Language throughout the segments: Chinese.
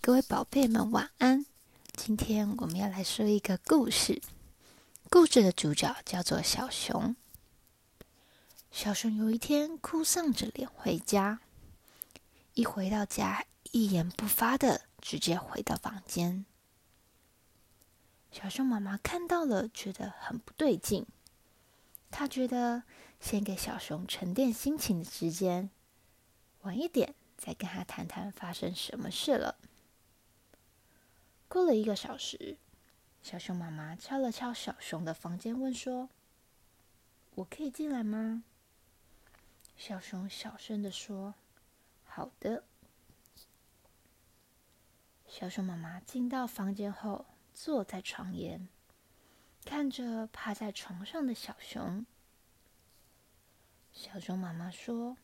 各位宝贝们，晚安。今天我们要来说一个故事。故事的主角叫做小熊。小熊有一天哭丧着脸回家，一回到家，一言不发的直接回到房间。小熊妈妈看到了，觉得很不对劲。她觉得先给小熊沉淀心情的时间，晚一点再跟他谈谈发生什么事了。过了一个小时，小熊妈妈敲了敲小熊的房间，问说：“我可以进来吗？”小熊小声的说：“好的。”小熊妈妈进到房间后，坐在床沿，看着趴在床上的小熊。小熊妈妈说：“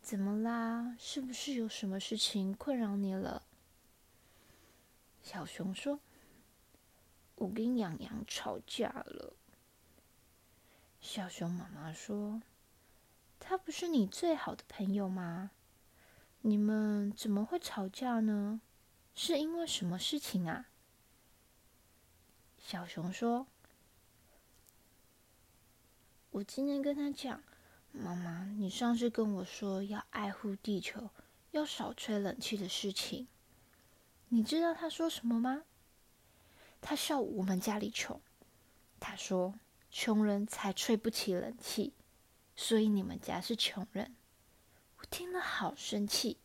怎么啦？是不是有什么事情困扰你了？”小熊说：“我跟养羊吵架了。”小熊妈妈说：“他不是你最好的朋友吗？你们怎么会吵架呢？是因为什么事情啊？”小熊说：“我今天跟他讲，妈妈，你上次跟我说要爱护地球，要少吹冷气的事情。”你知道他说什么吗？他笑我们家里穷，他说穷人才吹不起冷气，所以你们家是穷人。我听了好生气。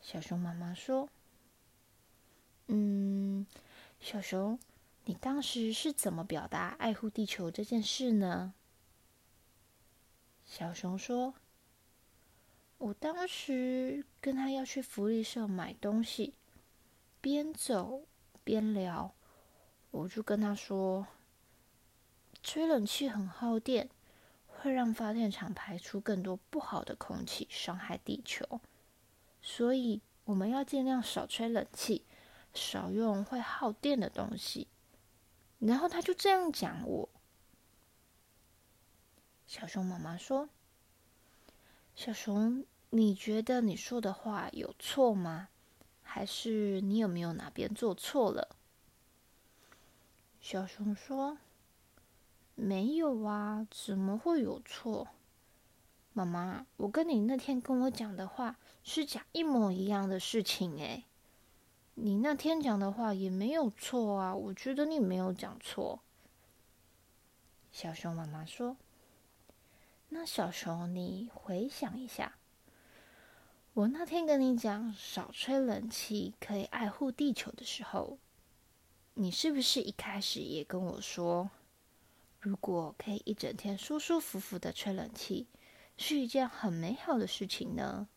小熊妈妈说：“嗯，小熊，你当时是怎么表达爱护地球这件事呢？”小熊说。我当时跟他要去福利社买东西，边走边聊，我就跟他说：“吹冷气很耗电，会让发电厂排出更多不好的空气，伤害地球。所以我们要尽量少吹冷气，少用会耗电的东西。”然后他就这样讲我。小熊妈妈说。小熊，你觉得你说的话有错吗？还是你有没有哪边做错了？小熊说：“没有啊，怎么会有错？妈妈，我跟你那天跟我讲的话是讲一模一样的事情诶，你那天讲的话也没有错啊，我觉得你没有讲错。”小熊妈妈说。那小熊，你回想一下，我那天跟你讲少吹冷气可以爱护地球的时候，你是不是一开始也跟我说，如果可以一整天舒舒服服的吹冷气，是一件很美好的事情呢？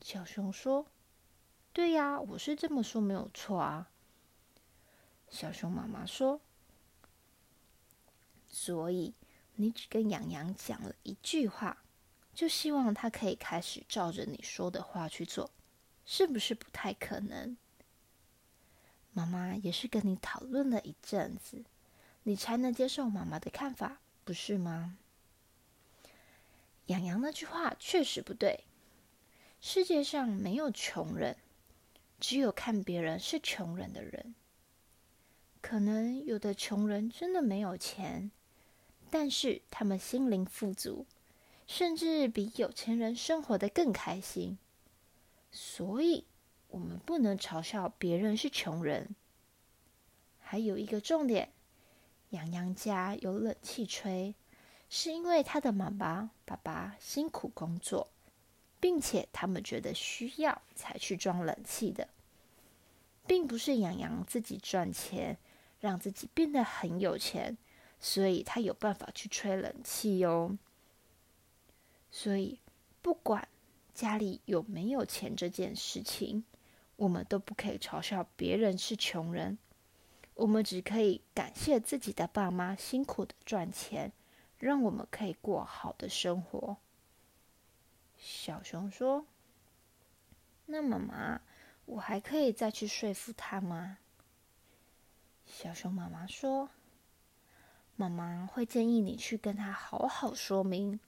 小熊说：“对呀，我是这么说没有错啊。”小熊妈妈说：“所以。”你只跟养羊讲了一句话，就希望他可以开始照着你说的话去做，是不是不太可能？妈妈也是跟你讨论了一阵子，你才能接受妈妈的看法，不是吗？养羊那句话确实不对，世界上没有穷人，只有看别人是穷人的人。可能有的穷人真的没有钱。但是他们心灵富足，甚至比有钱人生活的更开心。所以，我们不能嘲笑别人是穷人。还有一个重点，洋洋家有冷气吹，是因为他的妈妈、爸爸辛苦工作，并且他们觉得需要才去装冷气的，并不是洋洋自己赚钱，让自己变得很有钱。所以他有办法去吹冷气哟。所以不管家里有没有钱这件事情，我们都不可以嘲笑别人是穷人。我们只可以感谢自己的爸妈辛苦的赚钱，让我们可以过好的生活。小熊说：“那妈妈，我还可以再去说服他吗？”小熊妈妈说。妈妈会建议你去跟他好好说明，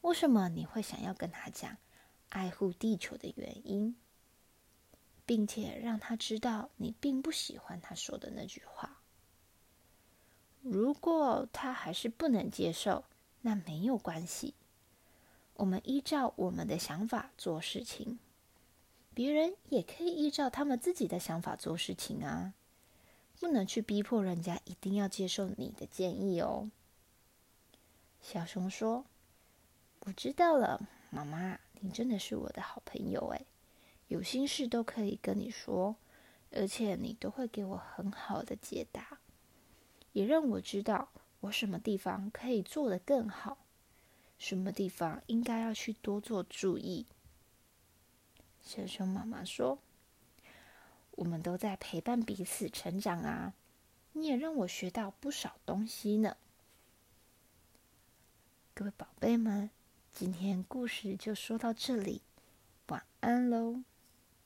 为什么你会想要跟他讲爱护地球的原因，并且让他知道你并不喜欢他说的那句话。如果他还是不能接受，那没有关系，我们依照我们的想法做事情，别人也可以依照他们自己的想法做事情啊。不能去逼迫人家一定要接受你的建议哦。小熊说：“我知道了，妈妈，你真的是我的好朋友哎，有心事都可以跟你说，而且你都会给我很好的解答，也让我知道我什么地方可以做得更好，什么地方应该要去多做注意。”小熊妈妈说。我们都在陪伴彼此成长啊！你也让我学到不少东西呢。各位宝贝们，今天故事就说到这里，晚安喽。